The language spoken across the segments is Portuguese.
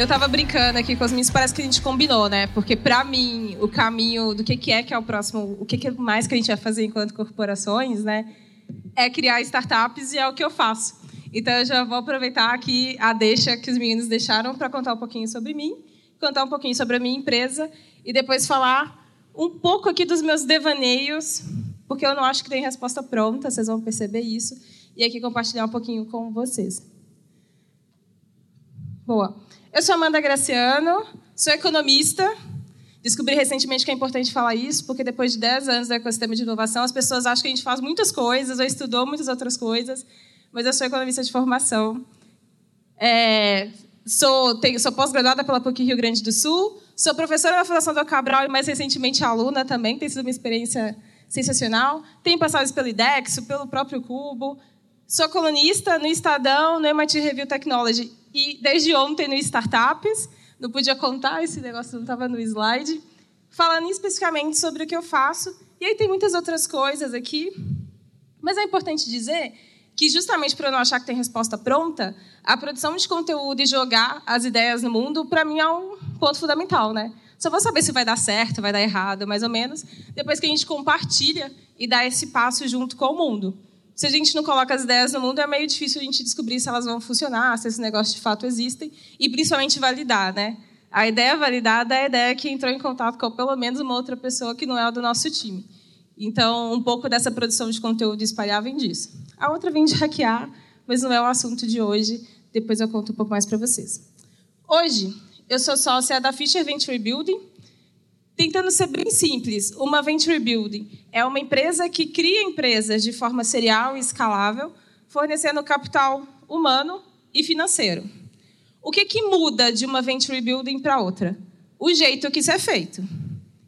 Eu tava brincando aqui com os meninos, parece que a gente combinou, né? Porque para mim, o caminho do que, que é que é o próximo, o que, que mais que a gente vai fazer enquanto corporações, né? É criar startups e é o que eu faço. Então eu já vou aproveitar aqui a deixa que os meninos deixaram para contar um pouquinho sobre mim, contar um pouquinho sobre a minha empresa e depois falar um pouco aqui dos meus devaneios, porque eu não acho que tem resposta pronta, vocês vão perceber isso, e aqui compartilhar um pouquinho com vocês. Boa. Eu sou Amanda Graciano, sou economista. Descobri recentemente que é importante falar isso, porque depois de 10 anos do ecossistema de inovação, as pessoas acham que a gente faz muitas coisas, ou estudou muitas outras coisas, mas eu sou economista de formação. É, sou, sou pós-graduada pela PUC Rio Grande do Sul, sou professora da Fundação do Cabral e, mais recentemente, aluna também. Tem sido uma experiência sensacional. Tenho passado pelo IDEX, pelo próprio Cubo. Sou colunista no Estadão, no MIT Review Technology e desde ontem no Startups, não podia contar, esse negócio não estava no slide, falando especificamente sobre o que eu faço. E aí tem muitas outras coisas aqui, mas é importante dizer que justamente para eu não achar que tem resposta pronta, a produção de conteúdo e jogar as ideias no mundo, para mim é um ponto fundamental, né? Só vou saber se vai dar certo, vai dar errado, mais ou menos, depois que a gente compartilha e dá esse passo junto com o mundo se a gente não coloca as ideias no mundo, é meio difícil a gente descobrir se elas vão funcionar, se esses negócios de fato existem, e principalmente validar, né? A ideia validada é a ideia que entrou em contato com pelo menos uma outra pessoa que não é do nosso time. Então, um pouco dessa produção de conteúdo espalhar vem disso. A outra vem de hackear, mas não é o assunto de hoje. Depois eu conto um pouco mais para vocês. Hoje, eu sou sócia da Fisher Venture Building, Tentando ser bem simples, uma venture building é uma empresa que cria empresas de forma serial e escalável, fornecendo capital humano e financeiro. O que, que muda de uma venture building para outra? O jeito que isso é feito.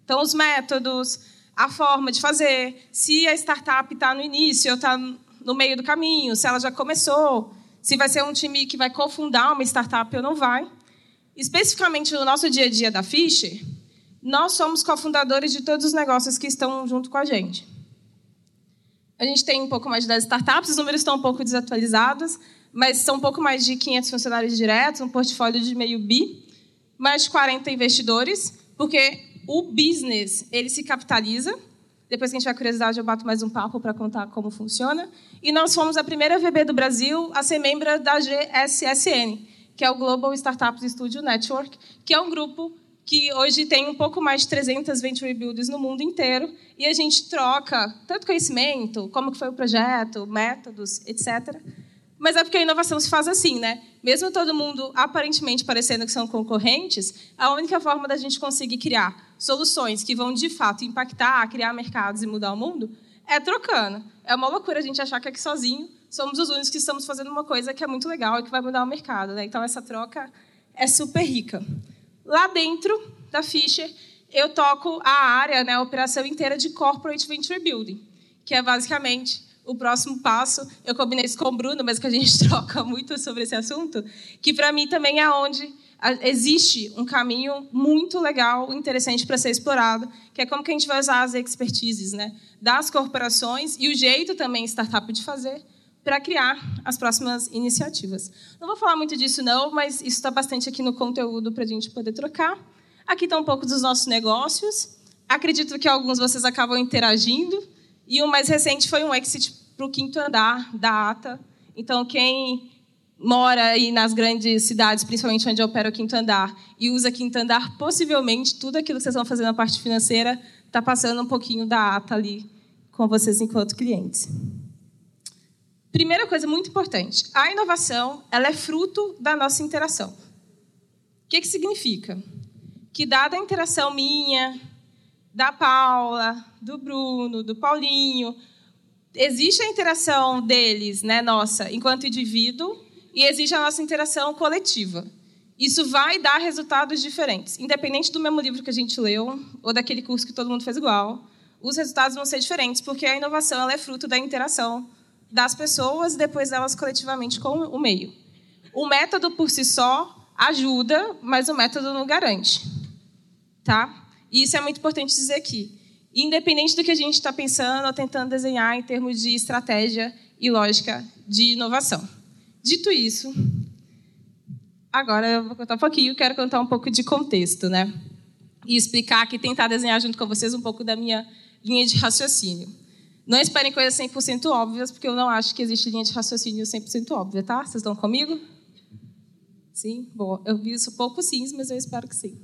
Então, os métodos, a forma de fazer, se a startup está no início ou está no meio do caminho, se ela já começou, se vai ser um time que vai cofundar uma startup ou não vai. Especificamente no nosso dia a dia da Fischer, nós somos cofundadores de todos os negócios que estão junto com a gente. A gente tem um pouco mais de 10 startups, os números estão um pouco desatualizados, mas são um pouco mais de 500 funcionários diretos, um portfólio de meio bi, mais de 40 investidores, porque o business ele se capitaliza. Depois que a gente vai curiosidade, eu bato mais um papo para contar como funciona. E nós fomos a primeira VB do Brasil a ser membro da GSSN, que é o Global Startups Studio Network, que é um grupo que hoje tem um pouco mais de 300 venture builders no mundo inteiro e a gente troca tanto conhecimento, como que foi o projeto, métodos, etc. Mas é porque a inovação se faz assim, né? Mesmo todo mundo aparentemente parecendo que são concorrentes, a única forma da gente conseguir criar soluções que vão de fato impactar, criar mercados e mudar o mundo é trocando. É uma loucura a gente achar que aqui sozinho somos os únicos que estamos fazendo uma coisa que é muito legal e que vai mudar o mercado, né? Então essa troca é super rica. Lá dentro da Fisher, eu toco a área, né, a operação inteira de Corporate Venture Building, que é basicamente o próximo passo. Eu combinei isso com o Bruno, mas que a gente troca muito sobre esse assunto, que para mim também é onde existe um caminho muito legal, interessante para ser explorado, que é como que a gente vai usar as expertises né, das corporações e o jeito também startup de fazer para criar as próximas iniciativas. Não vou falar muito disso, não, mas isso está bastante aqui no conteúdo para a gente poder trocar. Aqui está um pouco dos nossos negócios. Acredito que alguns vocês acabam interagindo. E o mais recente foi um exit para o quinto andar da ATA. Então, quem mora aí nas grandes cidades, principalmente onde opera o quinto andar, e usa quinto andar, possivelmente tudo aquilo que vocês vão fazer na parte financeira está passando um pouquinho da ATA ali com vocês enquanto clientes. Primeira coisa muito importante: a inovação ela é fruto da nossa interação. O que, que significa? Que, dada a interação minha, da Paula, do Bruno, do Paulinho, existe a interação deles, né, nossa, enquanto indivíduo, e existe a nossa interação coletiva. Isso vai dar resultados diferentes, independente do mesmo livro que a gente leu ou daquele curso que todo mundo fez igual. Os resultados vão ser diferentes porque a inovação ela é fruto da interação das pessoas depois elas coletivamente com o meio. O método por si só ajuda, mas o método não garante. Tá? E isso é muito importante dizer aqui. Independente do que a gente está pensando ou tentando desenhar em termos de estratégia e lógica de inovação. Dito isso, Agora eu vou contar um pouquinho, quero contar um pouco de contexto, né? E explicar aqui, tentar desenhar junto com vocês um pouco da minha linha de raciocínio. Não esperem coisas 100% óbvias, porque eu não acho que existe linha de raciocínio 100% óbvia, tá? Vocês estão comigo? Sim? Bom, eu vi isso pouco sim, mas eu espero que sim.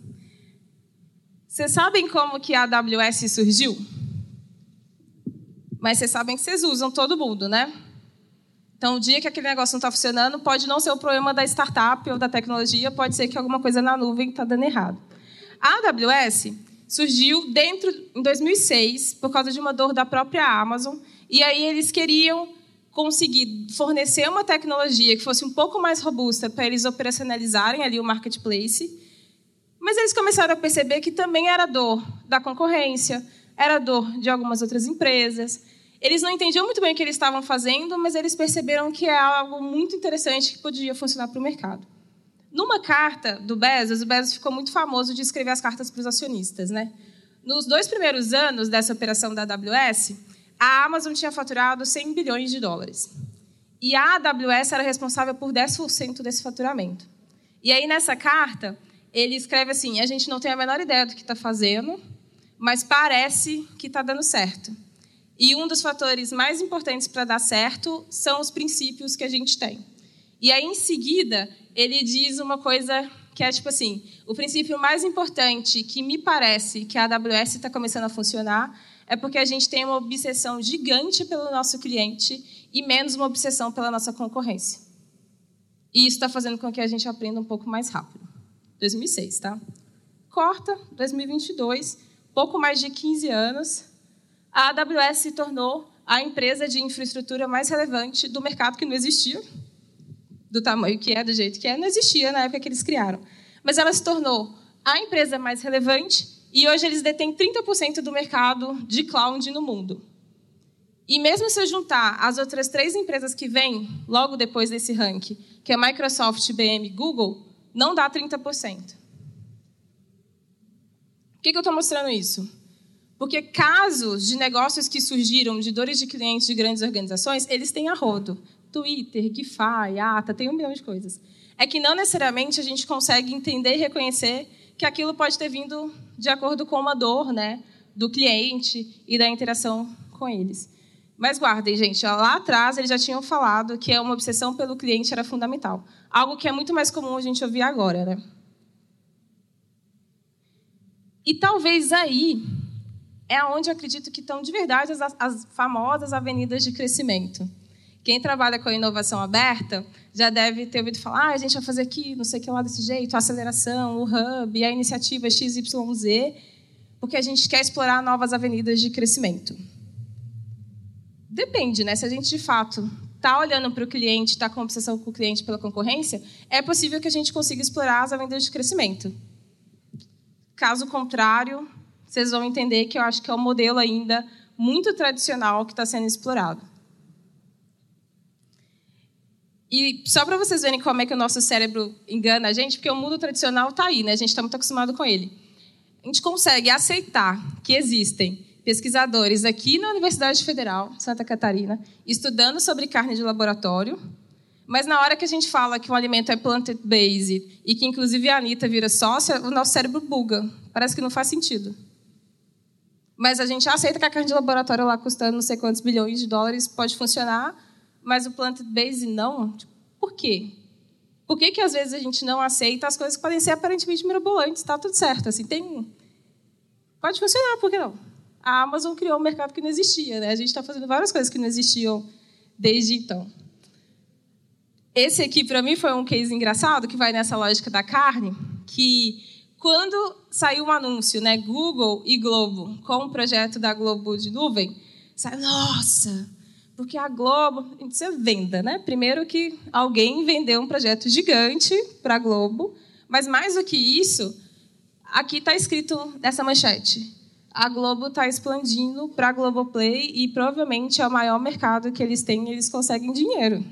Vocês sabem como que a AWS surgiu? Mas vocês sabem que vocês usam todo mundo, né? Então, o dia que aquele negócio não está funcionando, pode não ser o problema da startup ou da tecnologia, pode ser que alguma coisa na nuvem está dando errado. A AWS surgiu dentro em 2006 por causa de uma dor da própria Amazon, e aí eles queriam conseguir fornecer uma tecnologia que fosse um pouco mais robusta para eles operacionalizarem ali o marketplace. Mas eles começaram a perceber que também era dor da concorrência, era dor de algumas outras empresas. Eles não entendiam muito bem o que eles estavam fazendo, mas eles perceberam que é algo muito interessante que podia funcionar para o mercado. Numa carta do Bezos, o Bezos ficou muito famoso de escrever as cartas para os acionistas. Né? Nos dois primeiros anos dessa operação da AWS, a Amazon tinha faturado 100 bilhões de dólares. E a AWS era responsável por 10% desse faturamento. E aí, nessa carta, ele escreve assim: a gente não tem a menor ideia do que está fazendo, mas parece que está dando certo. E um dos fatores mais importantes para dar certo são os princípios que a gente tem. E aí, em seguida, ele diz uma coisa que é tipo assim: o princípio mais importante que me parece que a AWS está começando a funcionar é porque a gente tem uma obsessão gigante pelo nosso cliente e menos uma obsessão pela nossa concorrência. E isso está fazendo com que a gente aprenda um pouco mais rápido. 2006, tá? Corta, 2022, pouco mais de 15 anos, a AWS se tornou a empresa de infraestrutura mais relevante do mercado que não existia, do tamanho que é, do jeito que é, não existia na época que eles criaram. Mas ela se tornou a empresa mais relevante e hoje eles detêm 30% do mercado de cloud no mundo. E mesmo se eu juntar as outras três empresas que vêm logo depois desse ranking, que é Microsoft, IBM e Google, não dá 30%. Por que, eu estou mostrando isso? Porque casos de negócios que surgiram de dores de clientes de grandes organizações, eles têm a rodo. Twitter, Gify, Ata, tem um milhão de coisas. É que não necessariamente a gente consegue entender e reconhecer que aquilo pode ter vindo de acordo com uma dor né, do cliente e da interação com eles. Mas guardem, gente, lá atrás eles já tinham falado que uma obsessão pelo cliente era fundamental. Algo que é muito mais comum a gente ouvir agora, né? E talvez aí é onde acredito que estão de verdade as, as famosas avenidas de crescimento. Quem trabalha com inovação aberta já deve ter ouvido falar: ah, a gente vai fazer aqui, não sei o que lá desse jeito, a aceleração, o hub, a iniciativa XYZ, porque a gente quer explorar novas avenidas de crescimento. Depende, né? Se a gente de fato está olhando para o cliente, está com obsessão com o cliente pela concorrência, é possível que a gente consiga explorar as avenidas de crescimento. Caso contrário, vocês vão entender que eu acho que é um modelo ainda muito tradicional que está sendo explorado. E só para vocês verem como é que o nosso cérebro engana a gente, porque o mundo tradicional está aí, né? A gente está muito acostumado com ele. A gente consegue aceitar que existem pesquisadores aqui na Universidade Federal de Santa Catarina estudando sobre carne de laboratório, mas na hora que a gente fala que o alimento é plant-based e que inclusive a Anitta vira sócia, o nosso cérebro buga. Parece que não faz sentido. Mas a gente aceita que a carne de laboratório lá custando não sei quantos bilhões de dólares pode funcionar, mas o plant-based não. Tipo, por quê? Por que, que às vezes a gente não aceita as coisas que podem ser aparentemente mirabolantes? Está tudo certo. Assim, tem... Pode funcionar, por que não? A Amazon criou um mercado que não existia. Né? A gente está fazendo várias coisas que não existiam desde então. Esse aqui, para mim, foi um case engraçado, que vai nessa lógica da carne, que quando saiu um anúncio, né, Google e Globo, com o projeto da Globo de nuvem, saiu, nossa, porque a Globo, isso é venda, né? Primeiro que alguém vendeu um projeto gigante para a Globo, mas mais do que isso, aqui está escrito nessa manchete. A Globo está expandindo para a Globoplay e provavelmente é o maior mercado que eles têm e eles conseguem dinheiro.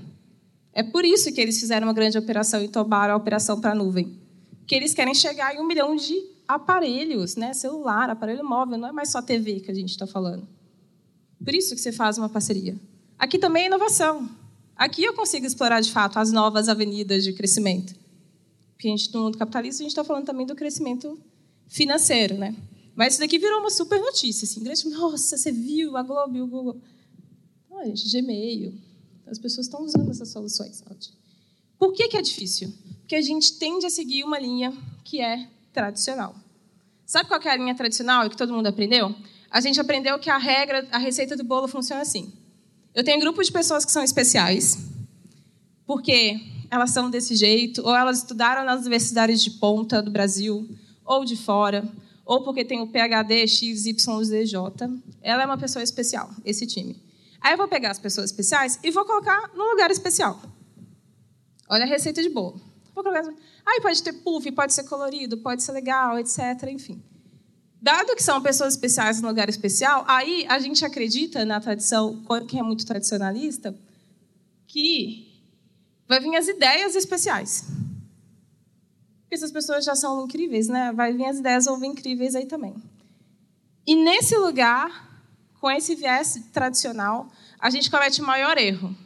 É por isso que eles fizeram uma grande operação e tomaram a operação para a nuvem que eles querem chegar em um milhão de aparelhos, né? celular, aparelho móvel, não é mais só TV que a gente está falando. Por isso que você faz uma parceria. Aqui também é inovação. Aqui eu consigo explorar de fato as novas avenidas de crescimento. Porque a gente, no mundo capitalista, a gente está falando também do crescimento financeiro, né? Mas isso daqui virou uma super notícia, assim, grande, nossa, você viu a Globo e o Google. Não, gente, Gmail. As pessoas estão usando essas soluções. Por que, que é difícil? Porque a gente tende a seguir uma linha que é tradicional. Sabe qual é a linha tradicional que todo mundo aprendeu? A gente aprendeu que a regra, a receita do bolo funciona assim. Eu tenho um grupo de pessoas que são especiais, porque elas são desse jeito, ou elas estudaram nas universidades de ponta do Brasil, ou de fora, ou porque tem o PhD XYZJ. Ela é uma pessoa especial, esse time. Aí eu vou pegar as pessoas especiais e vou colocar num lugar especial. Olha a receita de bolo. Aí pode ter puff, pode ser colorido, pode ser legal, etc. Enfim. Dado que são pessoas especiais no lugar especial, aí a gente acredita na tradição, quem é muito tradicionalista, que vai vir as ideias especiais. Porque essas pessoas já são incríveis, né? Vai vir as ideias vir incríveis aí também. E nesse lugar, com esse viés tradicional, a gente comete o maior erro.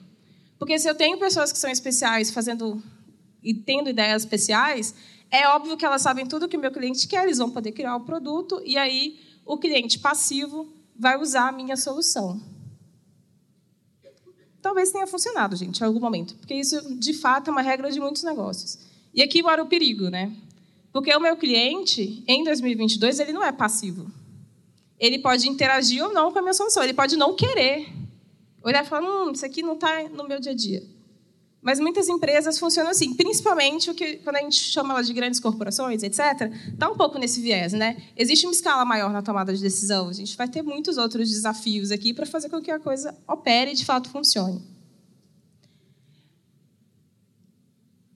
Porque se eu tenho pessoas que são especiais fazendo e tendo ideias especiais, é óbvio que elas sabem tudo que o meu cliente quer, eles vão poder criar o produto e aí o cliente passivo vai usar a minha solução. Talvez tenha funcionado, gente, em algum momento, porque isso de fato é uma regra de muitos negócios. E aqui mora o perigo, né? Porque o meu cliente, em 2022, ele não é passivo. Ele pode interagir ou não com a minha solução. Ele pode não querer. Olhar e falar, hum, isso aqui não está no meu dia a dia. Mas muitas empresas funcionam assim, principalmente o que, quando a gente chama elas de grandes corporações, etc., está um pouco nesse viés. Né? Existe uma escala maior na tomada de decisão. A gente vai ter muitos outros desafios aqui para fazer com que a coisa opere e, de fato, funcione.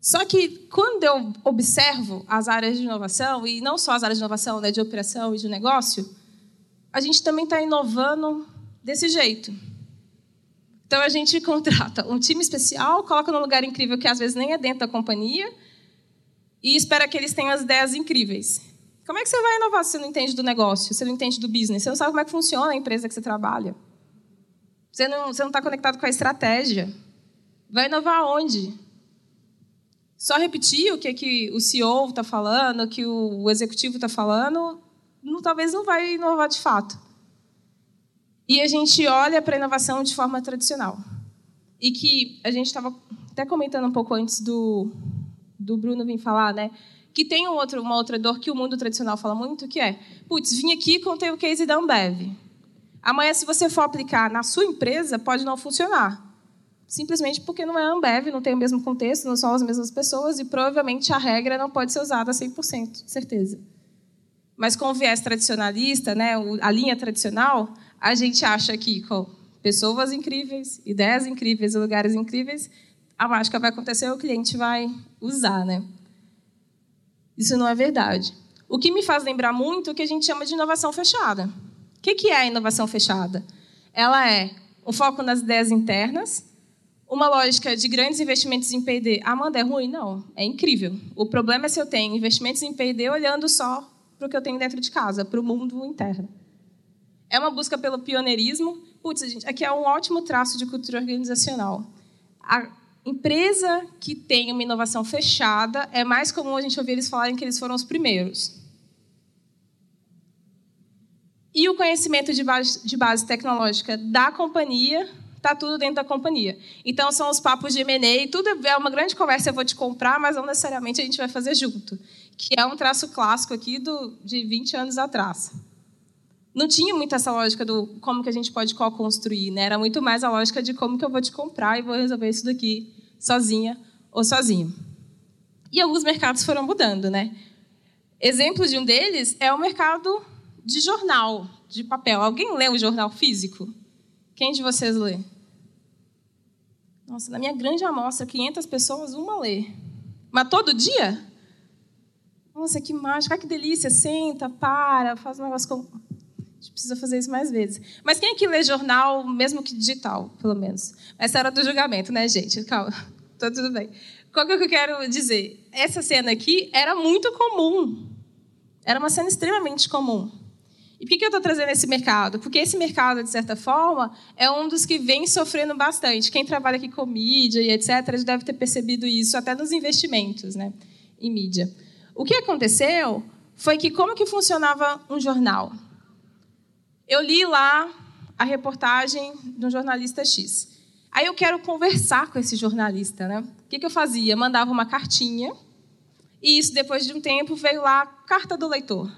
Só que quando eu observo as áreas de inovação, e não só as áreas de inovação, né, de operação e de negócio, a gente também está inovando desse jeito. Então a gente contrata um time especial, coloca num lugar incrível que às vezes nem é dentro da companhia, e espera que eles tenham as ideias incríveis. Como é que você vai inovar se você não entende do negócio, se você não entende do business? Você não sabe como é que funciona a empresa que você trabalha. Você não está conectado com a estratégia. Vai inovar onde? só repetir o que, que o CEO está falando, o que o executivo está falando, não, talvez não vai inovar de fato. E a gente olha para a inovação de forma tradicional. E que a gente estava até comentando um pouco antes do, do Bruno vir falar, né? Que tem um outro, uma outra dor que o mundo tradicional fala muito, que é, putz, vim aqui e contei o case da Ambev. Amanhã, se você for aplicar na sua empresa, pode não funcionar simplesmente porque não é Ambev, não tem o mesmo contexto, não são as mesmas pessoas e provavelmente a regra não pode ser usada 100%, certeza. Mas com o viés tradicionalista, né, a linha tradicional, a gente acha que com pessoas incríveis, ideias incríveis lugares incríveis, a mágica vai acontecer o cliente vai usar, né? Isso não é verdade. O que me faz lembrar muito o que a gente chama de inovação fechada. O que é a inovação fechada? Ela é o foco nas ideias internas, uma lógica de grandes investimentos em P&D, Amanda, é ruim? Não, é incrível. O problema é se eu tenho investimentos em P&D olhando só para o que eu tenho dentro de casa, para o mundo interno. É uma busca pelo pioneirismo. Putz, gente, aqui é um ótimo traço de cultura organizacional. A empresa que tem uma inovação fechada, é mais comum a gente ouvir eles falarem que eles foram os primeiros. E o conhecimento de base, de base tecnológica da companhia está tudo dentro da companhia. Então, são os papos de M&A, tudo é uma grande conversa, eu vou te comprar, mas não necessariamente a gente vai fazer junto. Que é um traço clássico aqui do, de 20 anos atrás. Não tinha muito essa lógica do como que a gente pode co-construir, né? Era muito mais a lógica de como que eu vou te comprar e vou resolver isso daqui sozinha ou sozinho. E alguns mercados foram mudando, né? Exemplo de um deles é o mercado de jornal, de papel. Alguém lê o jornal físico? Quem de vocês lê? Nossa, na minha grande amostra, 500 pessoas, uma lê. Mas todo dia? Nossa, que mágico, que delícia. Senta, para, faz um negócio com... Gente precisa fazer isso mais vezes. Mas quem aqui lê jornal, mesmo que digital, pelo menos? Essa era do julgamento, né, gente? Calma, tá tudo bem. Qual que é que eu quero dizer? Essa cena aqui era muito comum. Era uma cena extremamente comum. E por que eu estou trazendo esse mercado? Porque esse mercado, de certa forma, é um dos que vem sofrendo bastante. Quem trabalha aqui com mídia e etc., deve ter percebido isso até nos investimentos. Né? em mídia. O que aconteceu foi que como que funcionava um jornal? Eu li lá a reportagem de um jornalista X. Aí eu quero conversar com esse jornalista, né? O que, que eu fazia? Mandava uma cartinha e isso depois de um tempo veio lá carta do leitor.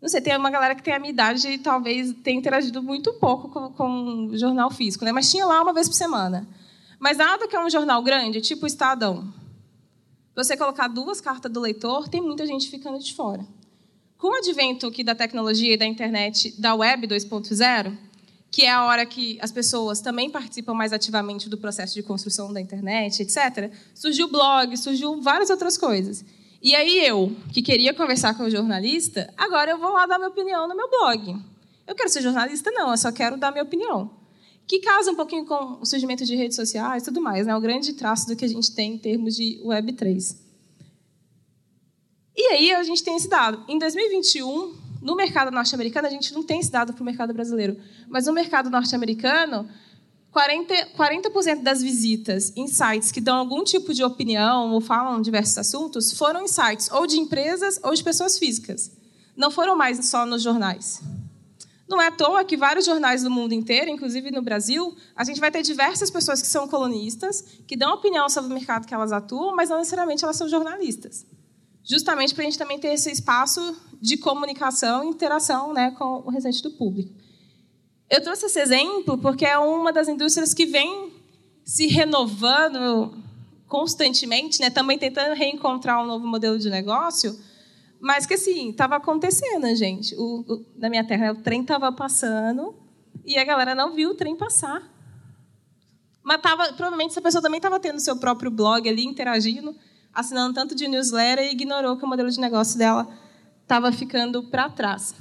Não sei, tem uma galera que tem a minha idade e talvez tenha interagido muito pouco com, com o jornal físico, né? Mas tinha lá uma vez por semana. Mas nada que é um jornal grande, tipo o Estadão. Você colocar duas cartas do leitor, tem muita gente ficando de fora. Com o advento aqui da tecnologia e da internet, da web 2.0, que é a hora que as pessoas também participam mais ativamente do processo de construção da internet, etc., surgiu blog, surgiu várias outras coisas. E aí eu, que queria conversar com o jornalista, agora eu vou lá dar minha opinião no meu blog. Eu quero ser jornalista? Não, eu só quero dar minha opinião. Que casa um pouquinho com o surgimento de redes sociais e tudo mais, né? o grande traço do que a gente tem em termos de Web3. E aí a gente tem esse dado. Em 2021, no mercado norte-americano, a gente não tem esse dado para o mercado brasileiro, mas no mercado norte-americano, 40%, 40 das visitas em sites que dão algum tipo de opinião ou falam diversos assuntos foram em sites ou de empresas ou de pessoas físicas. Não foram mais só nos jornais. Não é à toa que vários jornais do mundo inteiro, inclusive no Brasil, a gente vai ter diversas pessoas que são colonistas, que dão opinião sobre o mercado que elas atuam, mas não necessariamente elas são jornalistas. Justamente para a gente também ter esse espaço de comunicação e interação né, com o restante do público. Eu trouxe esse exemplo porque é uma das indústrias que vem se renovando constantemente, né? também tentando reencontrar um novo modelo de negócio, mas que assim, estava acontecendo, gente. O, o, na minha terra, o trem estava passando e a galera não viu o trem passar. Mas tava, provavelmente essa pessoa também estava tendo seu próprio blog ali, interagindo, assinando tanto de newsletter e ignorou que o modelo de negócio dela estava ficando para trás.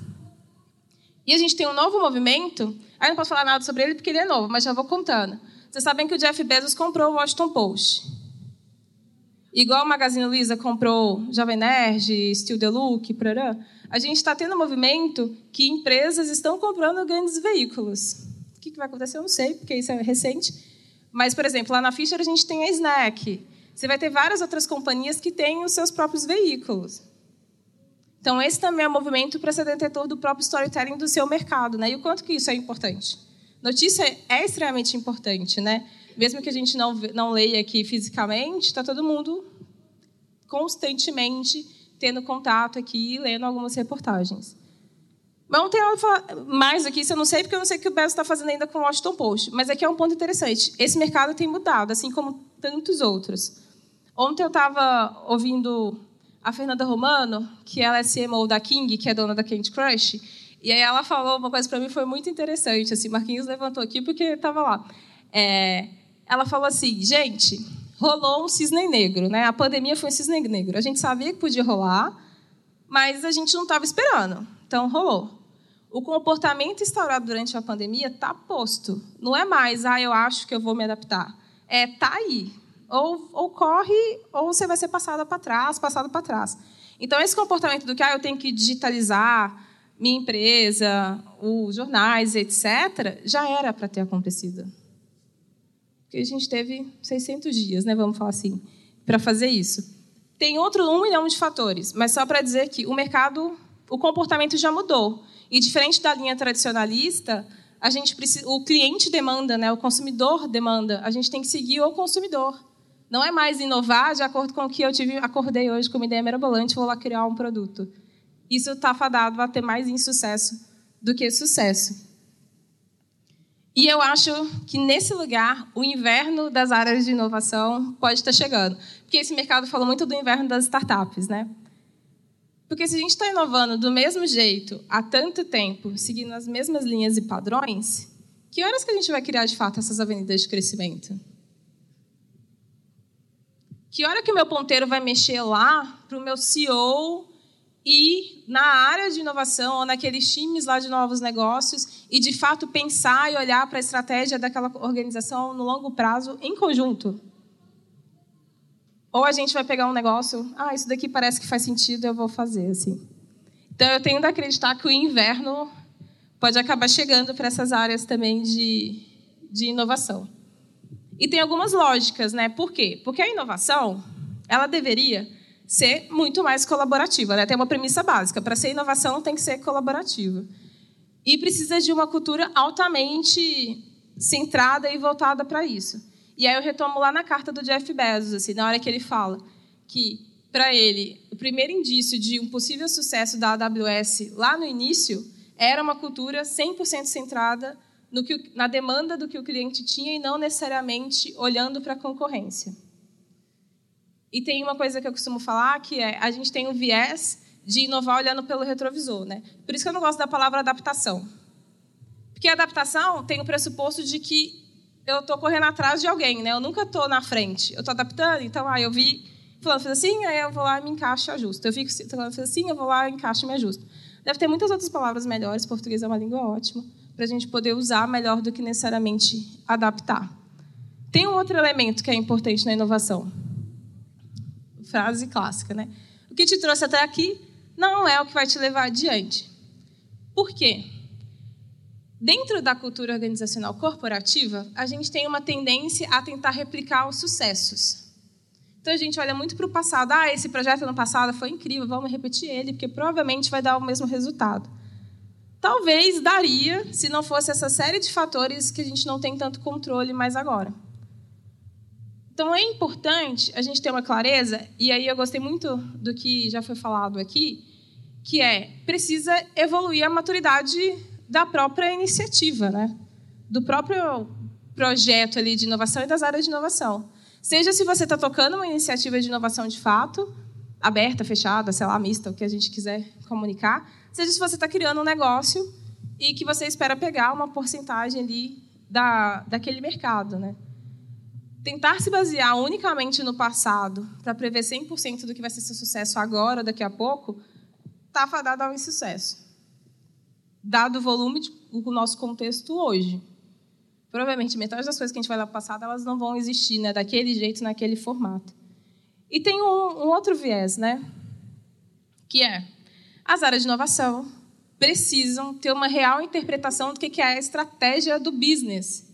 E a gente tem um novo movimento. Aí não posso falar nada sobre ele porque ele é novo, mas já vou contando. Vocês sabem que o Jeff Bezos comprou o Washington Post. Igual o Magazine Luiza comprou Jovem Nerd, Steel Look, prará, a gente está tendo um movimento que empresas estão comprando grandes veículos. O que vai acontecer? Eu não sei, porque isso é recente. Mas, por exemplo, lá na Fischer a gente tem a Snack. Você vai ter várias outras companhias que têm os seus próprios veículos. Então, esse também é um movimento para ser detetor do próprio storytelling do seu mercado. Né? E o quanto que isso é importante? Notícia é extremamente importante. Né? Mesmo que a gente não, não leia aqui fisicamente, está todo mundo constantemente tendo contato aqui e lendo algumas reportagens. Mas não tem nada falar mais aqui, isso eu não sei, porque eu não sei o que o Bezos está fazendo ainda com o Washington Post. Mas aqui é um ponto interessante. Esse mercado tem mudado, assim como tantos outros. Ontem eu estava ouvindo a Fernanda Romano, que ela é CMO da King, que é dona da Candy Crush, e aí ela falou uma coisa para mim foi muito interessante. Assim, Marquinhos levantou aqui porque estava lá. É, ela falou assim, gente, rolou um cisne negro, né? A pandemia foi um cisne negro. A gente sabia que podia rolar, mas a gente não estava esperando. Então rolou. O comportamento instaurado durante a pandemia está posto. Não é mais, ah, eu acho que eu vou me adaptar. É, tá aí ou, ou corre, ou você vai ser passada para trás, passado para trás. Então, esse comportamento do que ah, eu tenho que digitalizar minha empresa, os jornais, etc., já era para ter acontecido. Porque a gente teve 600 dias, né, vamos falar assim, para fazer isso. Tem outro um milhão de fatores, mas só para dizer que o mercado, o comportamento já mudou. E diferente da linha tradicionalista, a gente precisa, o cliente demanda, né, o consumidor demanda, a gente tem que seguir o consumidor. Não é mais inovar de acordo com o que eu tive, acordei hoje com uma ideia mirabolante, vou lá criar um produto. Isso está fadado a ter mais insucesso do que sucesso. E eu acho que nesse lugar o inverno das áreas de inovação pode estar chegando, porque esse mercado falou muito do inverno das startups, né? Porque se a gente está inovando do mesmo jeito há tanto tempo, seguindo as mesmas linhas e padrões, que horas que a gente vai criar de fato essas avenidas de crescimento? Que hora que o meu ponteiro vai mexer lá para o meu CEO ir na área de inovação ou naqueles times lá de novos negócios e, de fato, pensar e olhar para a estratégia daquela organização no longo prazo em conjunto? Ou a gente vai pegar um negócio, ah, isso daqui parece que faz sentido, eu vou fazer assim. Então, eu tenho de acreditar que o inverno pode acabar chegando para essas áreas também de, de inovação. E tem algumas lógicas, né? Por quê? Porque a inovação, ela deveria ser muito mais colaborativa. Né? Tem uma premissa básica: para ser inovação, tem que ser colaborativa. E precisa de uma cultura altamente centrada e voltada para isso. E aí eu retomo lá na carta do Jeff Bezos, assim, na hora que ele fala que, para ele, o primeiro indício de um possível sucesso da AWS lá no início era uma cultura 100% centrada no que, na demanda do que o cliente tinha e não necessariamente olhando para a concorrência. E tem uma coisa que eu costumo falar, que é a gente tem um viés de inovar olhando pelo retrovisor. Né? Por isso que eu não gosto da palavra adaptação. Porque adaptação tem o pressuposto de que eu estou correndo atrás de alguém, né? eu nunca estou na frente. Eu estou adaptando, então ah, eu vi fulano fez assim, aí eu vou lá e me encaixo e ajusto. Eu fulano fez assim, eu vou lá, encaixo e me ajusto. Deve ter muitas outras palavras melhores, português é uma língua ótima, para a gente poder usar melhor do que necessariamente adaptar. Tem um outro elemento que é importante na inovação. Frase clássica, né? O que te trouxe até aqui não é o que vai te levar adiante. Por quê? Dentro da cultura organizacional corporativa, a gente tem uma tendência a tentar replicar os sucessos. Então a gente olha muito para o passado. Ah, esse projeto no passado foi incrível, vamos repetir ele, porque provavelmente vai dar o mesmo resultado. Talvez daria, se não fosse essa série de fatores que a gente não tem tanto controle mais agora. Então é importante a gente ter uma clareza, e aí eu gostei muito do que já foi falado aqui, que é precisa evoluir a maturidade da própria iniciativa, né? do próprio projeto ali de inovação e das áreas de inovação. Seja se você está tocando uma iniciativa de inovação de fato, aberta, fechada, sei lá, mista, o que a gente quiser comunicar, seja se você está criando um negócio e que você espera pegar uma porcentagem ali da, daquele mercado. Né? Tentar se basear unicamente no passado para prever 100% do que vai ser seu sucesso agora daqui a pouco, está fadado ao insucesso. Dado o volume do nosso contexto hoje provavelmente metade das coisas que a gente vai lá passado elas não vão existir, né, daquele jeito, naquele formato. E tem um, um outro viés, né, que é as áreas de inovação precisam ter uma real interpretação do que é a estratégia do business.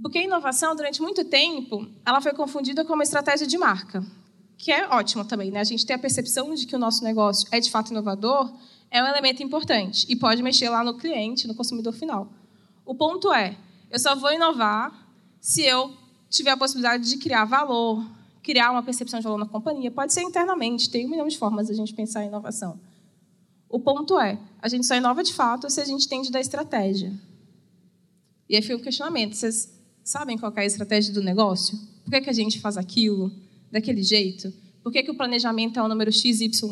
Porque a inovação, durante muito tempo, ela foi confundida com uma estratégia de marca, que é ótimo também. Né? A gente ter a percepção de que o nosso negócio é de fato inovador é um elemento importante e pode mexer lá no cliente, no consumidor final. O ponto é, eu só vou inovar se eu tiver a possibilidade de criar valor, criar uma percepção de valor na companhia. Pode ser internamente, tem um milhão de formas a gente pensar em inovação. O ponto é, a gente só inova de fato se a gente entende da estratégia. E aí fica o questionamento: vocês sabem qual é a estratégia do negócio? Por que, que a gente faz aquilo daquele jeito? Por que, que o planejamento é o número XYZ?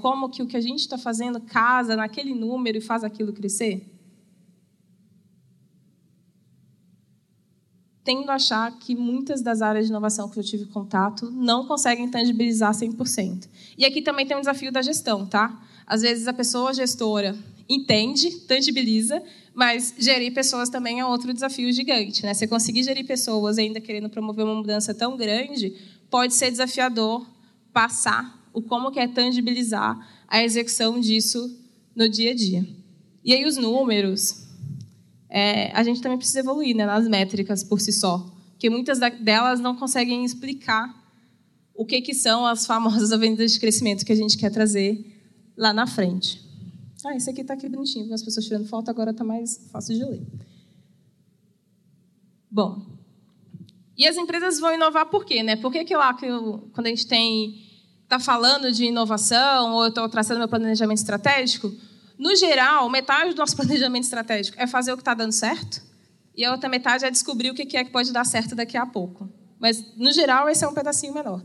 Como que o que a gente está fazendo casa naquele número e faz aquilo crescer? tendo a achar que muitas das áreas de inovação que eu tive contato não conseguem tangibilizar 100%. E aqui também tem um desafio da gestão, tá? Às vezes a pessoa gestora entende, tangibiliza, mas gerir pessoas também é outro desafio gigante, né? Você conseguir gerir pessoas ainda querendo promover uma mudança tão grande, pode ser desafiador passar o como que é tangibilizar a execução disso no dia a dia. E aí os números, é, a gente também precisa evoluir né, nas métricas por si só, porque muitas delas não conseguem explicar o que, que são as famosas avenidas de crescimento que a gente quer trazer lá na frente. Ah, esse aqui está aqui bonitinho, as pessoas tirando foto, agora está mais fácil de ler. Bom, e as empresas vão inovar por quê? Né? Por que, que lá, que eu, quando a gente tem está falando de inovação ou eu estou traçando meu planejamento estratégico, no geral, metade do nosso planejamento estratégico é fazer o que está dando certo, e a outra metade é descobrir o que é que pode dar certo daqui a pouco. Mas, no geral, esse é um pedacinho menor.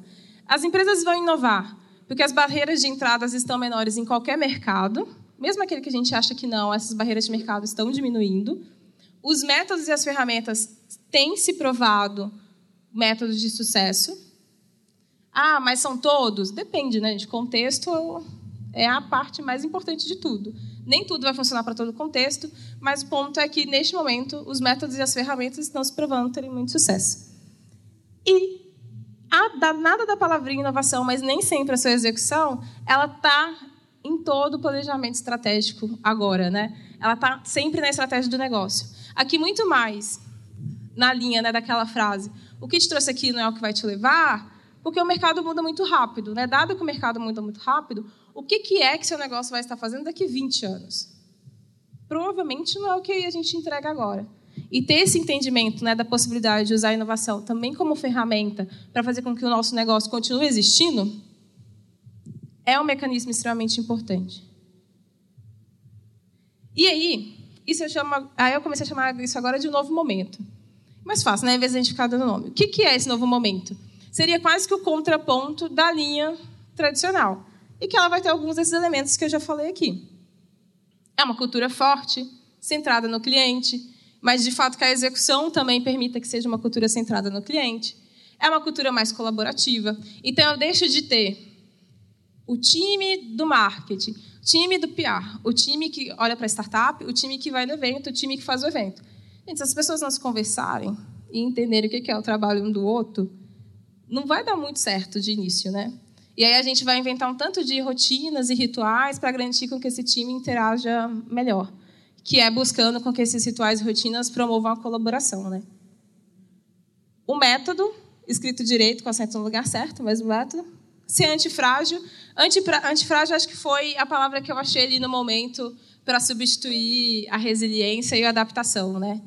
As empresas vão inovar porque as barreiras de entradas estão menores em qualquer mercado, mesmo aquele que a gente acha que não, essas barreiras de mercado estão diminuindo. Os métodos e as ferramentas têm se provado métodos de sucesso. Ah, mas são todos? Depende, né? De contexto é a parte mais importante de tudo. Nem tudo vai funcionar para todo contexto, mas o ponto é que, neste momento, os métodos e as ferramentas estão se provando terem muito sucesso. E a nada da palavrinha inovação, mas nem sempre a sua execução, ela está em todo o planejamento estratégico agora, né? Ela está sempre na estratégia do negócio. Aqui muito mais na linha né, daquela frase. O que te trouxe aqui não é o que vai te levar porque o mercado muda muito rápido. Né? Dado que o mercado muda muito rápido, o que, que é que seu negócio vai estar fazendo daqui a 20 anos? Provavelmente não é o que a gente entrega agora. E ter esse entendimento né, da possibilidade de usar a inovação também como ferramenta para fazer com que o nosso negócio continue existindo é um mecanismo extremamente importante. E aí, isso eu chamo, aí eu comecei a chamar isso agora de novo momento. Mais fácil, né? Em vez de a gente ficar dando nome. O que é esse novo momento? Seria quase que o contraponto da linha tradicional. E que ela vai ter alguns desses elementos que eu já falei aqui. É uma cultura forte, centrada no cliente, mas de fato que a execução também permita que seja uma cultura centrada no cliente. É uma cultura mais colaborativa. Então eu deixo de ter o time do marketing, time do PR, o time que olha para a startup, o time que vai no evento, o time que faz o evento. Gente, se as pessoas não se conversarem e entenderem o que é o trabalho um do outro, não vai dar muito certo de início, né? E aí a gente vai inventar um tanto de rotinas e rituais para garantir com que esse time interaja melhor que é buscando com que esses rituais e rotinas promovam a colaboração. Né? O método, escrito direito, com acento no lugar certo, mas o método. Ser antifrágil. Antifrágil acho que foi a palavra que eu achei ali no momento para substituir a resiliência e a adaptação. Né?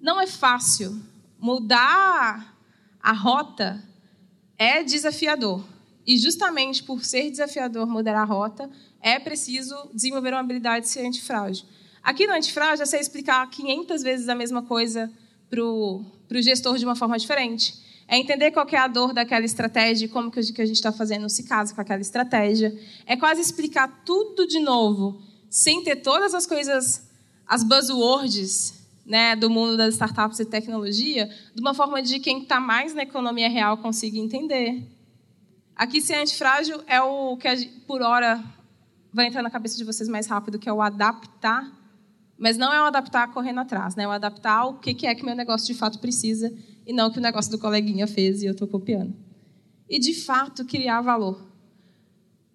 Não é fácil. Mudar a rota é desafiador. E justamente por ser desafiador mudar a rota, é preciso desenvolver uma habilidade de ser antifrágil. Aqui no Antifrágil, é você explicar 500 vezes a mesma coisa para o gestor de uma forma diferente. É entender qual é a dor daquela estratégia e como que a gente está fazendo se casa com aquela estratégia. É quase explicar tudo de novo, sem ter todas as coisas, as buzzwords né, do mundo das startups e tecnologia, de uma forma de quem está mais na economia real consiga entender. Aqui, ser antifrágil é o que, por hora, vai entrar na cabeça de vocês mais rápido, que é o adaptar mas não é o adaptar correndo atrás, né? é o adaptar o que é que meu negócio de fato precisa e não que o negócio do coleguinha fez e eu estou copiando. E, de fato, criar valor.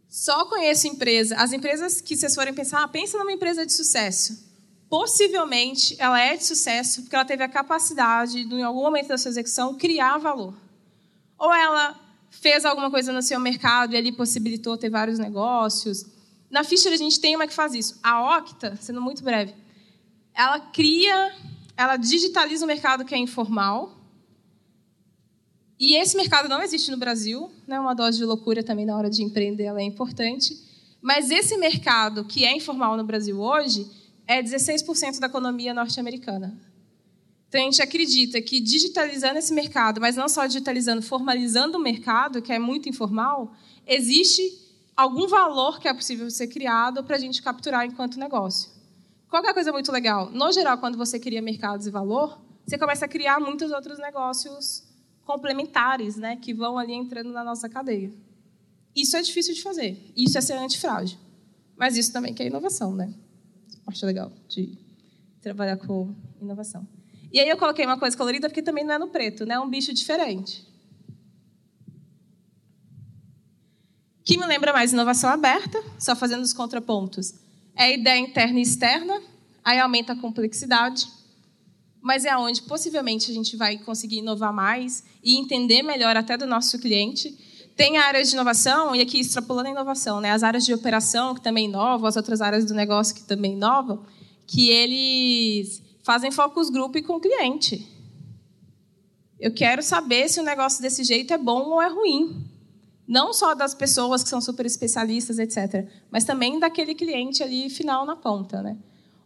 Só conheço empresa, as empresas que vocês forem pensar, ah, pensa numa empresa de sucesso. Possivelmente ela é de sucesso porque ela teve a capacidade, em algum momento da sua execução, criar valor. Ou ela fez alguma coisa no seu mercado e ali possibilitou ter vários negócios. Na Fischer a gente tem uma que faz isso. A Octa, sendo muito breve, ela cria, ela digitaliza o mercado que é informal. E esse mercado não existe no Brasil, né? Uma dose de loucura também na hora de empreender, ela é importante. Mas esse mercado que é informal no Brasil hoje é 16% da economia norte-americana. Então a gente acredita que digitalizando esse mercado, mas não só digitalizando, formalizando o mercado, que é muito informal, existe algum valor que é possível ser criado para a gente capturar enquanto negócio. Qual é a coisa muito legal? No geral, quando você cria mercados e valor, você começa a criar muitos outros negócios complementares, né, que vão ali entrando na nossa cadeia. Isso é difícil de fazer. Isso é ser antifrágil. Mas isso também que é inovação, né? Acho legal de trabalhar com inovação. E aí eu coloquei uma coisa colorida porque também não é no preto, né? É um bicho diferente. Que me lembra mais inovação aberta, só fazendo os contrapontos é ideia interna e externa, aí aumenta a complexidade, mas é onde possivelmente a gente vai conseguir inovar mais e entender melhor até do nosso cliente. Tem áreas de inovação, e aqui extrapolando a inovação, né? as áreas de operação que também inovam, as outras áreas do negócio que também inovam, que eles fazem focus group com o cliente. Eu quero saber se o negócio desse jeito é bom ou é ruim não só das pessoas que são super especialistas, etc., mas também daquele cliente ali final na ponta, né?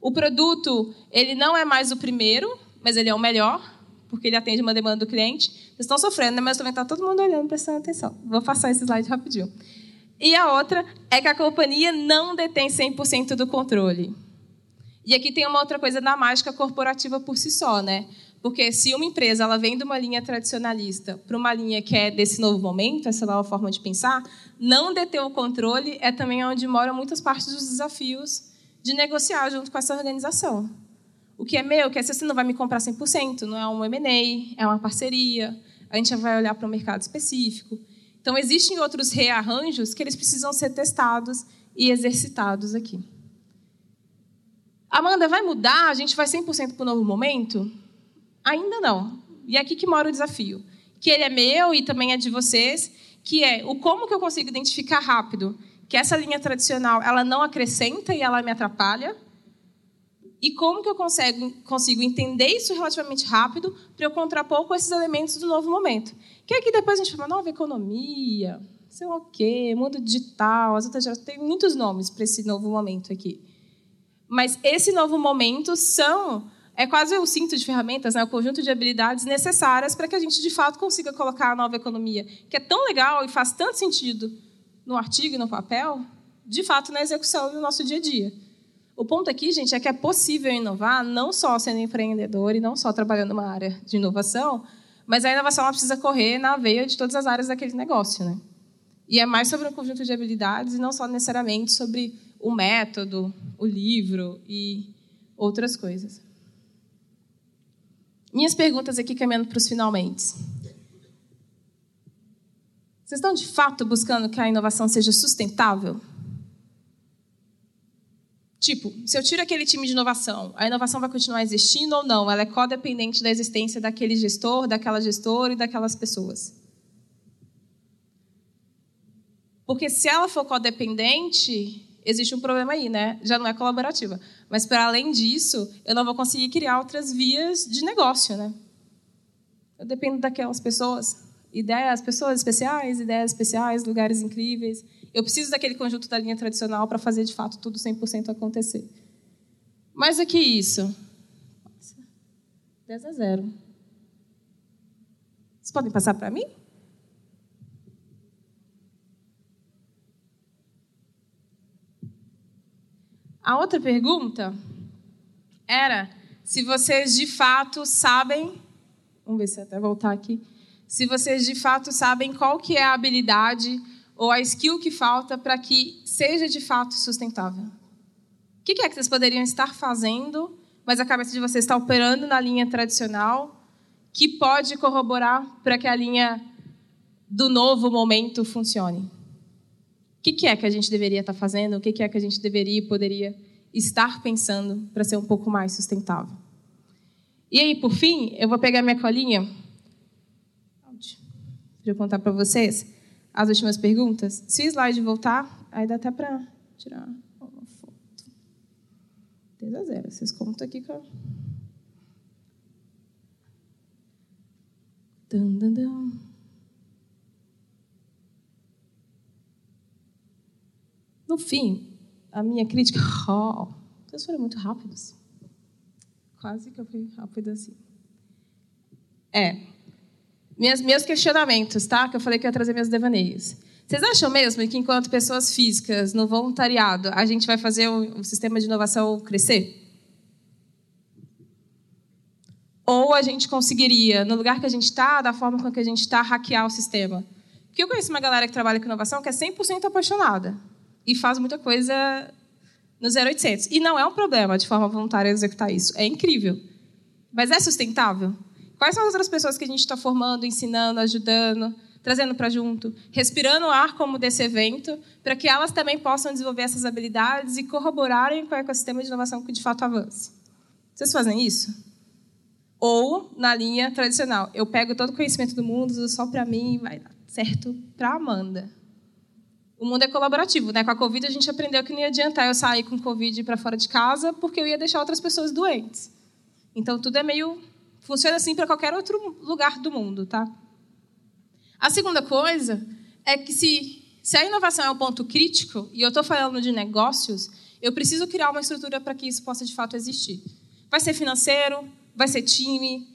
O produto, ele não é mais o primeiro, mas ele é o melhor, porque ele atende uma demanda do cliente. Vocês estão sofrendo, né? mas também está todo mundo olhando, prestando atenção. Vou passar esse slide rapidinho. E a outra é que a companhia não detém 100% do controle. E aqui tem uma outra coisa da mágica corporativa por si só, né? Porque se uma empresa ela vem de uma linha tradicionalista para uma linha que é desse novo momento, essa nova forma de pensar, não deter o controle é também onde moram muitas partes dos desafios de negociar junto com essa organização. O que é meu, que é se você não vai me comprar 100%, não é um M&A, é uma parceria, a gente vai olhar para um mercado específico. Então, existem outros rearranjos que eles precisam ser testados e exercitados aqui. Amanda, vai mudar? A gente vai 100% para o novo momento? Ainda não. E é aqui que mora o desafio. que ele é meu e também é de vocês, que é o como que eu consigo identificar rápido que essa linha tradicional ela não acrescenta e ela me atrapalha, e como que eu consigo, consigo entender isso relativamente rápido para eu contrapor com esses elementos do novo momento. Que aqui depois a gente fala nova economia, sei lá o quê, mundo digital, as outras tem muitos nomes para esse novo momento aqui. Mas esse novo momento são é quase o cinto de ferramentas, né, o conjunto de habilidades necessárias para que a gente de fato consiga colocar a nova economia, que é tão legal e faz tanto sentido no artigo e no papel, de fato na execução no nosso dia a dia. O ponto aqui, gente, é que é possível inovar não só sendo empreendedor e não só trabalhando numa área de inovação, mas a inovação precisa correr na veia de todas as áreas daquele negócio, né? E é mais sobre um conjunto de habilidades e não só necessariamente sobre o método, o livro e outras coisas. Minhas perguntas aqui caminhando para os finalmente. Vocês estão de fato buscando que a inovação seja sustentável? Tipo, se eu tiro aquele time de inovação, a inovação vai continuar existindo ou não? Ela é codependente da existência daquele gestor, daquela gestora e daquelas pessoas. Porque se ela for codependente, existe um problema aí, né? Já não é colaborativa. Mas, para além disso, eu não vou conseguir criar outras vias de negócio, né? Eu dependo daquelas pessoas. Ideias, pessoas especiais, ideias especiais, lugares incríveis. Eu preciso daquele conjunto da linha tradicional para fazer, de fato, tudo 100% acontecer. Mais do que isso. Nossa, 10 a 0. Vocês podem passar para mim? A outra pergunta era se vocês de fato sabem, vamos ver se até voltar aqui, se vocês de fato sabem qual que é a habilidade ou a skill que falta para que seja de fato sustentável. O que é que vocês poderiam estar fazendo, mas a cabeça de vocês está operando na linha tradicional, que pode corroborar para que a linha do novo momento funcione? O que, é que a gente deveria estar fazendo? O que, é que a gente deveria e poderia estar pensando para ser um pouco mais sustentável? E aí, por fim, eu vou pegar minha colinha para eu contar para vocês as últimas perguntas. Se o slide voltar, aí dá até para tirar uma foto. 10 a 0. Vocês contam aqui com. Dun, dun, dun. No fim, a minha crítica. Oh, vocês foram muito rápidos. Quase que eu fui rápido assim. É. Minhas, meus questionamentos, tá? Que eu falei que ia trazer meus devaneios. Vocês acham mesmo que, enquanto pessoas físicas, no voluntariado, a gente vai fazer o, o sistema de inovação crescer? Ou a gente conseguiria, no lugar que a gente está, da forma com que a gente está, hackear o sistema? Porque eu conheço uma galera que trabalha com inovação que é 100% apaixonada e faz muita coisa no 0800. E não é um problema, de forma voluntária, executar isso. É incrível. Mas é sustentável? Quais são as outras pessoas que a gente está formando, ensinando, ajudando, trazendo para junto, respirando o ar como desse evento, para que elas também possam desenvolver essas habilidades e corroborarem com o ecossistema de inovação que de fato avance? Vocês fazem isso? Ou, na linha tradicional, eu pego todo o conhecimento do mundo, uso só para mim e vai dar certo para Amanda o mundo é colaborativo, né? Com a Covid a gente aprendeu que não ia adiantar eu sair com Covid para fora de casa, porque eu ia deixar outras pessoas doentes. Então tudo é meio funciona assim para qualquer outro lugar do mundo, tá? A segunda coisa é que se se a inovação é um ponto crítico e eu estou falando de negócios, eu preciso criar uma estrutura para que isso possa de fato existir. Vai ser financeiro, vai ser time,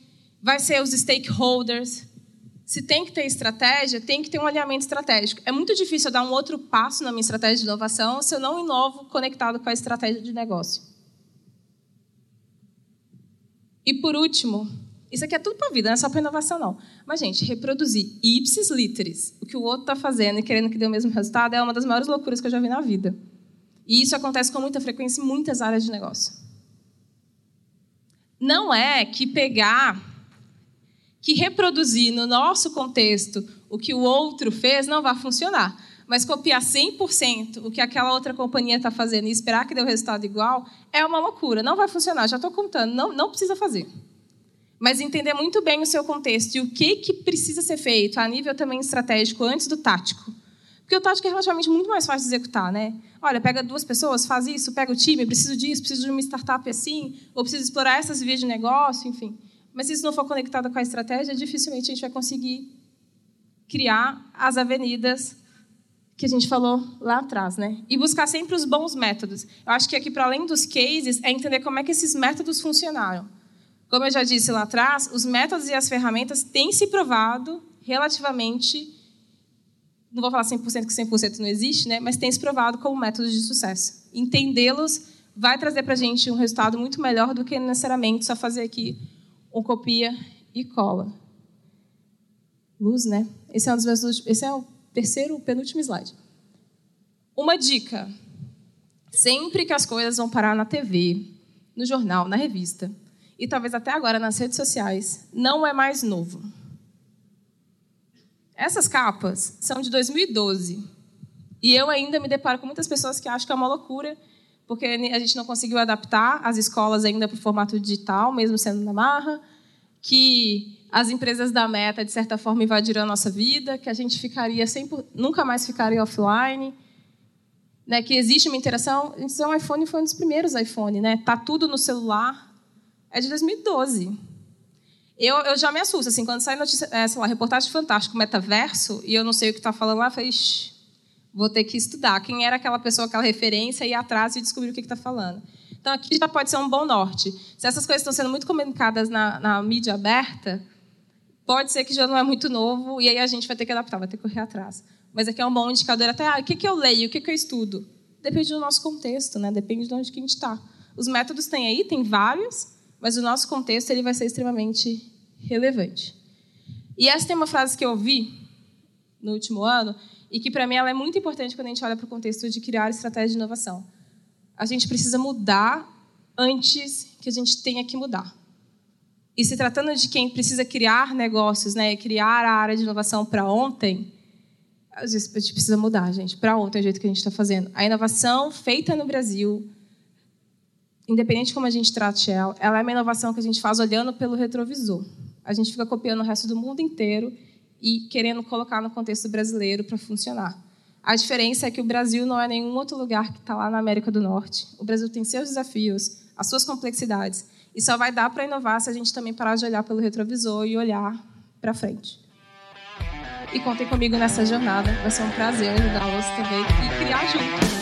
vai ser os stakeholders, se tem que ter estratégia, tem que ter um alinhamento estratégico. É muito difícil eu dar um outro passo na minha estratégia de inovação se eu não inovo conectado com a estratégia de negócio. E por último, isso aqui é tudo para a vida, não é só para inovação, não. Mas, gente, reproduzir ipsis literis, o que o outro está fazendo e querendo que dê o mesmo resultado, é uma das maiores loucuras que eu já vi na vida. E isso acontece com muita frequência em muitas áreas de negócio. Não é que pegar que reproduzir no nosso contexto o que o outro fez não vai funcionar. Mas copiar 100% o que aquela outra companhia está fazendo e esperar que dê o resultado igual é uma loucura. Não vai funcionar, já estou contando, não, não precisa fazer. Mas entender muito bem o seu contexto e o que, que precisa ser feito a nível também estratégico antes do tático. Porque o tático é relativamente muito mais fácil de executar, né? Olha, pega duas pessoas, faz isso, pega o time, preciso disso, preciso de uma startup assim, ou preciso explorar essas vias de negócio, enfim. Mas se isso não for conectado com a estratégia, dificilmente a gente vai conseguir criar as avenidas que a gente falou lá atrás, né? E buscar sempre os bons métodos. Eu acho que aqui, para além dos cases, é entender como é que esses métodos funcionaram. Como eu já disse lá atrás, os métodos e as ferramentas têm se provado relativamente não vou falar 100% que 100% não existe, né? mas tem se provado como métodos de sucesso. Entendê-los vai trazer para a gente um resultado muito melhor do que necessariamente só fazer aqui um copia e cola. Luz, né? Esse é, um dos meus, esse é o terceiro, penúltimo slide. Uma dica. Sempre que as coisas vão parar na TV, no jornal, na revista, e talvez até agora nas redes sociais, não é mais novo. Essas capas são de 2012. E eu ainda me deparo com muitas pessoas que acham que é uma loucura, porque a gente não conseguiu adaptar as escolas ainda para o formato digital, mesmo sendo na marra, que as empresas da Meta, de certa forma, invadiram a nossa vida, que a gente ficaria sempre, nunca mais ficaria offline, né, que existe uma interação. Então, o iPhone foi um dos primeiros iPhone, né? Tá tudo no celular. É de 2012. Eu, eu já me assusto, assim, quando sai notícia, é, sei lá, reportagem fantástico, metaverso, e eu não sei o que está falando lá, eu falei, vou ter que estudar. Quem era aquela pessoa, aquela referência, ir atrás e descobrir o que está falando. Então, aqui já pode ser um bom norte. Se essas coisas estão sendo muito comunicadas na, na mídia aberta, pode ser que já não é muito novo, e aí a gente vai ter que adaptar, vai ter que correr atrás. Mas aqui é um bom indicador até, ah, o que, que eu leio, o que, que eu estudo? Depende do nosso contexto, né? depende de onde que a gente está. Os métodos tem aí, tem vários, mas o nosso contexto ele vai ser extremamente relevante. E essa tem uma frase que eu ouvi no último ano e que para mim ela é muito importante quando a gente olha para o contexto de criar estratégia de inovação. A gente precisa mudar antes que a gente tenha que mudar. E se tratando de quem precisa criar negócios, né, criar a área de inovação para ontem, a gente precisa mudar, gente, para ontem, o jeito que a gente está fazendo. A inovação feita no Brasil, independente de como a gente trate ela, ela é uma inovação que a gente faz olhando pelo retrovisor. A gente fica copiando o resto do mundo inteiro e querendo colocar no contexto brasileiro para funcionar. A diferença é que o Brasil não é nenhum outro lugar que está lá na América do Norte. O Brasil tem seus desafios, as suas complexidades. E só vai dar para inovar se a gente também parar de olhar pelo retrovisor e olhar para frente. E contem comigo nessa jornada. Vai ser um prazer ajudá-los também e criar juntos.